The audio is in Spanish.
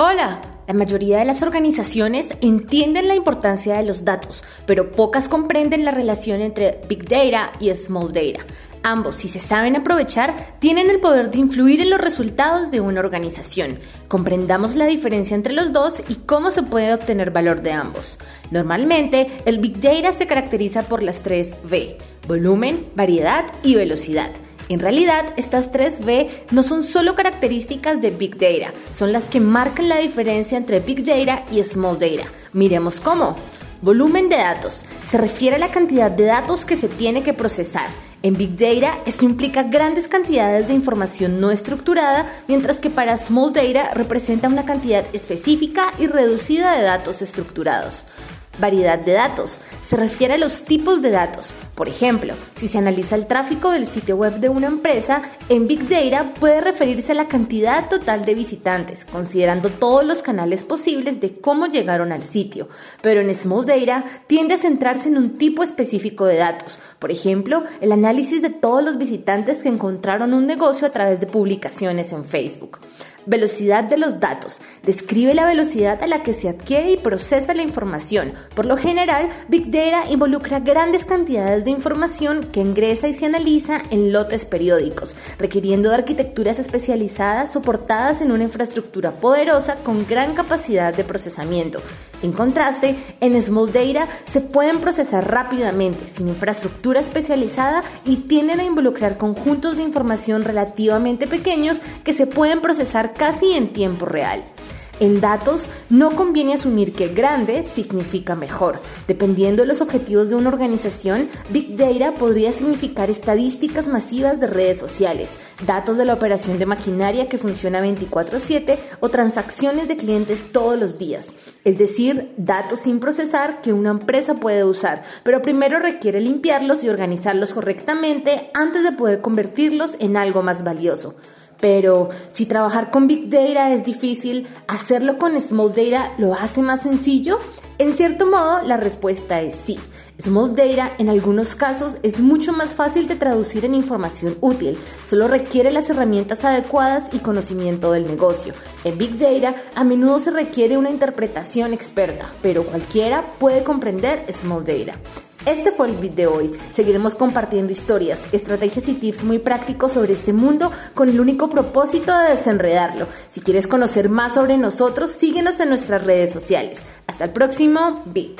Hola, la mayoría de las organizaciones entienden la importancia de los datos, pero pocas comprenden la relación entre Big Data y Small Data. Ambos, si se saben aprovechar, tienen el poder de influir en los resultados de una organización. Comprendamos la diferencia entre los dos y cómo se puede obtener valor de ambos. Normalmente, el Big Data se caracteriza por las tres V, volumen, variedad y velocidad. En realidad, estas tres V no son solo características de Big Data, son las que marcan la diferencia entre Big Data y Small Data. Miremos cómo. Volumen de datos. Se refiere a la cantidad de datos que se tiene que procesar. En Big Data esto implica grandes cantidades de información no estructurada, mientras que para Small Data representa una cantidad específica y reducida de datos estructurados. Variedad de datos. Se refiere a los tipos de datos. Por ejemplo, si se analiza el tráfico del sitio web de una empresa, en Big Data puede referirse a la cantidad total de visitantes, considerando todos los canales posibles de cómo llegaron al sitio. Pero en Small Data tiende a centrarse en un tipo específico de datos. Por ejemplo, el análisis de todos los visitantes que encontraron un negocio a través de publicaciones en Facebook. Velocidad de los datos. Describe la velocidad a la que se adquiere y procesa la información. Por lo general, Big Data involucra grandes cantidades de información que ingresa y se analiza en lotes periódicos, requiriendo de arquitecturas especializadas soportadas en una infraestructura poderosa con gran capacidad de procesamiento. En contraste, en Small Data se pueden procesar rápidamente, sin infraestructura especializada y tienden a involucrar conjuntos de información relativamente pequeños que se pueden procesar casi en tiempo real. En datos no conviene asumir que grande significa mejor. Dependiendo de los objetivos de una organización, Big Data podría significar estadísticas masivas de redes sociales, datos de la operación de maquinaria que funciona 24/7 o transacciones de clientes todos los días. Es decir, datos sin procesar que una empresa puede usar, pero primero requiere limpiarlos y organizarlos correctamente antes de poder convertirlos en algo más valioso. Pero si trabajar con Big Data es difícil, ¿hacerlo con Small Data lo hace más sencillo? En cierto modo, la respuesta es sí. Small Data en algunos casos es mucho más fácil de traducir en información útil, solo requiere las herramientas adecuadas y conocimiento del negocio. En Big Data a menudo se requiere una interpretación experta, pero cualquiera puede comprender Small Data. Este fue el video de hoy. Seguiremos compartiendo historias, estrategias y tips muy prácticos sobre este mundo con el único propósito de desenredarlo. Si quieres conocer más sobre nosotros, síguenos en nuestras redes sociales. Hasta el próximo Bit.